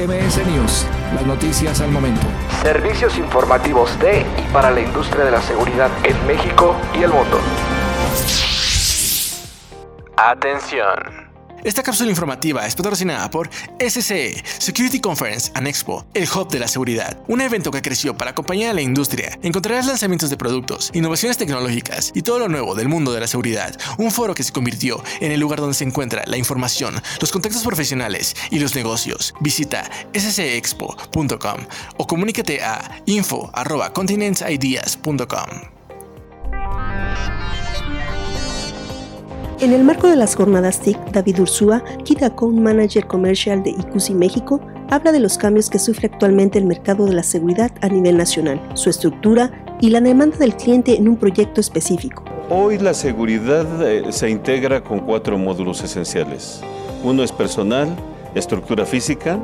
MS News, las noticias al momento. Servicios informativos de y para la industria de la seguridad en México y el mundo. Atención. Esta cápsula informativa es patrocinada por SCE, Security Conference and Expo, el hub de la seguridad, un evento que creció para acompañar a la industria. Encontrarás lanzamientos de productos, innovaciones tecnológicas y todo lo nuevo del mundo de la seguridad. Un foro que se convirtió en el lugar donde se encuentra la información, los contactos profesionales y los negocios. Visita scexpo.com o comunícate a info.continentsideas.com. En el marco de las jornadas TIC, David Ursúa, Key Account Manager Comercial de ICUSI México, habla de los cambios que sufre actualmente el mercado de la seguridad a nivel nacional, su estructura y la demanda del cliente en un proyecto específico. Hoy la seguridad eh, se integra con cuatro módulos esenciales. Uno es personal, estructura física,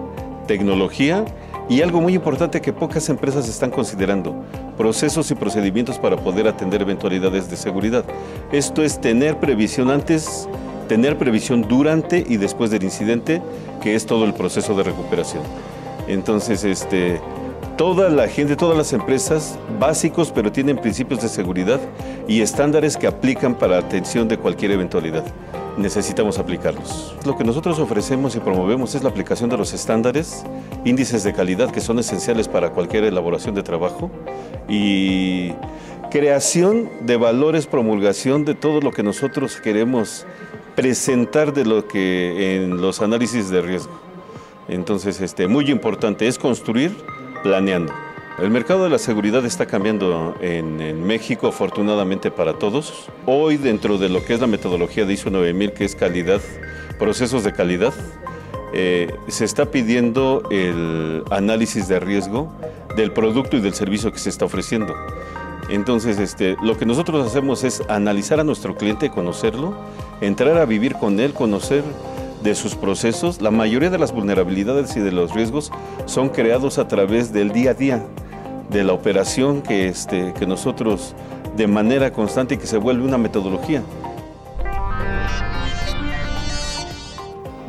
tecnología y algo muy importante que pocas empresas están considerando, procesos y procedimientos para poder atender eventualidades de seguridad. Esto es tener previsión antes, tener previsión durante y después del incidente, que es todo el proceso de recuperación. Entonces, este, toda la gente, todas las empresas básicos, pero tienen principios de seguridad y estándares que aplican para atención de cualquier eventualidad necesitamos aplicarlos. Lo que nosotros ofrecemos y promovemos es la aplicación de los estándares, índices de calidad que son esenciales para cualquier elaboración de trabajo y creación de valores, promulgación de todo lo que nosotros queremos presentar de lo que en los análisis de riesgo. Entonces, este, muy importante es construir planeando. El mercado de la seguridad está cambiando en, México, afortunadamente para todos. Hoy, dentro de lo que es la metodología de ISO 9000, que es calidad, procesos de calidad, eh, se está pidiendo el análisis de riesgo del producto y del servicio que se está ofreciendo. Entonces, este, lo que nosotros hacemos es analizar a nuestro cliente, conocerlo, entrar a vivir con él, conocer de sus procesos. La mayoría de las vulnerabilidades y de los riesgos son creados a través del día a día de la operación que, este, que nosotros de manera constante y que se vuelve una metodología.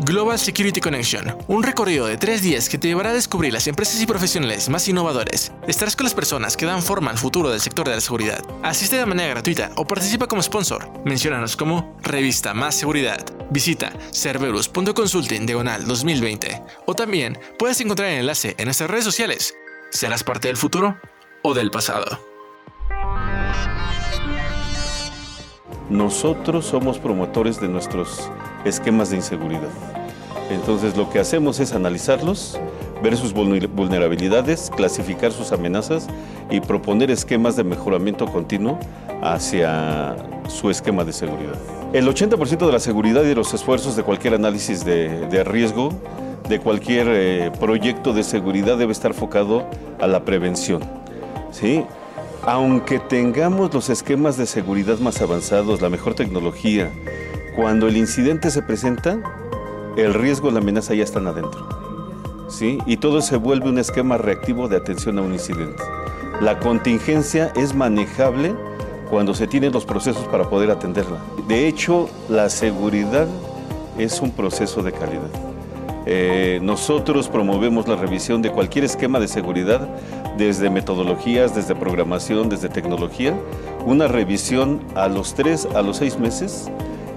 Global Security Connection, un recorrido de tres días que te llevará a descubrir las empresas y profesionales más innovadores. Estarás con las personas que dan forma al futuro del sector de la seguridad. Asiste de manera gratuita o participa como sponsor. Menciónanos como Revista Más Seguridad. Visita cerberus.consulting diagonal 2020 o también puedes encontrar el enlace en nuestras redes sociales ¿Serás parte del futuro o del pasado? Nosotros somos promotores de nuestros esquemas de inseguridad. Entonces lo que hacemos es analizarlos, ver sus vulnerabilidades, clasificar sus amenazas y proponer esquemas de mejoramiento continuo hacia su esquema de seguridad. El 80% de la seguridad y de los esfuerzos de cualquier análisis de, de riesgo de cualquier eh, proyecto de seguridad debe estar enfocado a la prevención. ¿sí? Aunque tengamos los esquemas de seguridad más avanzados, la mejor tecnología, cuando el incidente se presenta, el riesgo, la amenaza ya están adentro. ¿sí? Y todo se vuelve un esquema reactivo de atención a un incidente. La contingencia es manejable cuando se tienen los procesos para poder atenderla. De hecho, la seguridad es un proceso de calidad. Eh, nosotros promovemos la revisión de cualquier esquema de seguridad, desde metodologías, desde programación, desde tecnología, una revisión a los tres, a los seis meses,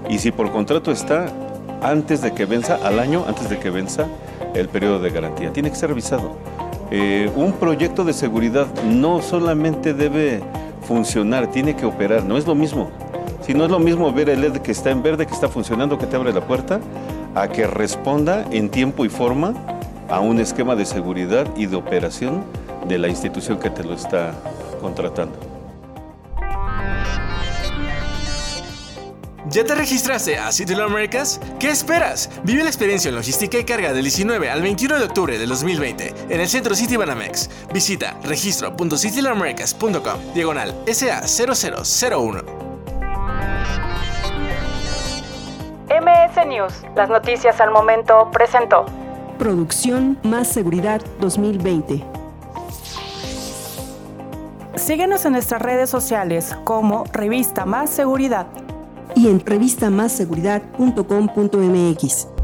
y si por contrato está antes de que venza, al año antes de que venza el periodo de garantía. Tiene que ser revisado. Eh, un proyecto de seguridad no solamente debe funcionar, tiene que operar, no es lo mismo. Si no es lo mismo ver el LED que está en verde, que está funcionando, que te abre la puerta, a que responda en tiempo y forma a un esquema de seguridad y de operación de la institución que te lo está contratando. ¿Ya te registraste a City Americas? ¿Qué esperas? Vive la experiencia en logística y carga del 19 al 21 de octubre de 2020 en el centro City Banamex. Visita registro.citylamericas.com diagonal SA0001. News, las noticias al momento, presentó. Producción Más Seguridad 2020. Síguenos en nuestras redes sociales como Revista Más Seguridad y en revistamasseguridad.com.mx.